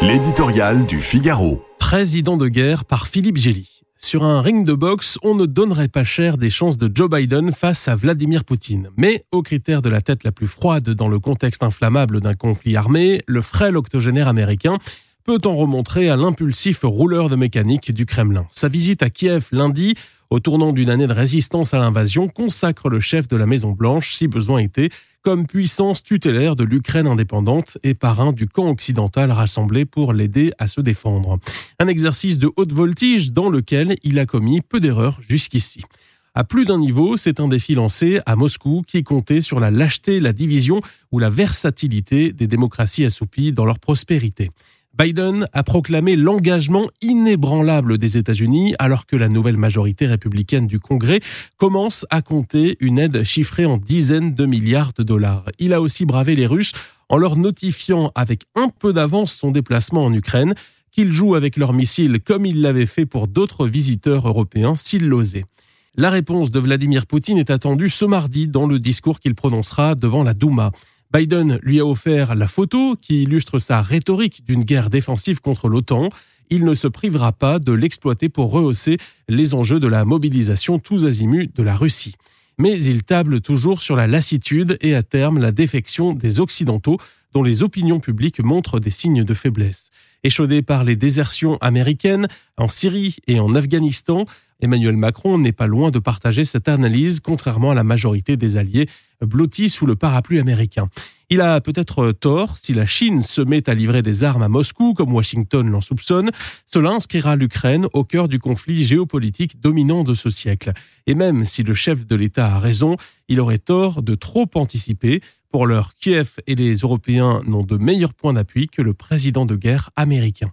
L'éditorial du Figaro. Président de guerre par Philippe Gély. Sur un ring de boxe, on ne donnerait pas cher des chances de Joe Biden face à Vladimir Poutine. Mais au critère de la tête la plus froide dans le contexte inflammable d'un conflit armé, le frêle octogénaire américain peut en remontrer à l'impulsif rouleur de mécanique du Kremlin. Sa visite à Kiev lundi au tournant d'une année de résistance à l'invasion, consacre le chef de la Maison-Blanche, si besoin était, comme puissance tutélaire de l'Ukraine indépendante et parrain du camp occidental rassemblé pour l'aider à se défendre. Un exercice de haute voltige dans lequel il a commis peu d'erreurs jusqu'ici. À plus d'un niveau, c'est un défi lancé à Moscou qui comptait sur la lâcheté, la division ou la versatilité des démocraties assoupies dans leur prospérité. Biden a proclamé l'engagement inébranlable des États-Unis alors que la nouvelle majorité républicaine du Congrès commence à compter une aide chiffrée en dizaines de milliards de dollars. Il a aussi bravé les Russes en leur notifiant avec un peu d'avance son déplacement en Ukraine, qu'il joue avec leurs missiles comme il l'avait fait pour d'autres visiteurs européens s'il l'osait. La réponse de Vladimir Poutine est attendue ce mardi dans le discours qu'il prononcera devant la Douma. Biden lui a offert la photo qui illustre sa rhétorique d'une guerre défensive contre l'OTAN. Il ne se privera pas de l'exploiter pour rehausser les enjeux de la mobilisation tous azimuts de la Russie. Mais il table toujours sur la lassitude et à terme la défection des Occidentaux dont les opinions publiques montrent des signes de faiblesse. Échaudé par les désertions américaines en Syrie et en Afghanistan, Emmanuel Macron n'est pas loin de partager cette analyse, contrairement à la majorité des alliés blottis sous le parapluie américain. Il a peut-être tort si la Chine se met à livrer des armes à Moscou, comme Washington l'en soupçonne. Cela inscrira l'Ukraine au cœur du conflit géopolitique dominant de ce siècle. Et même si le chef de l'État a raison, il aurait tort de trop anticiper. Pour l'heure, Kiev et les Européens n'ont de meilleurs points d'appui que le président de guerre américain.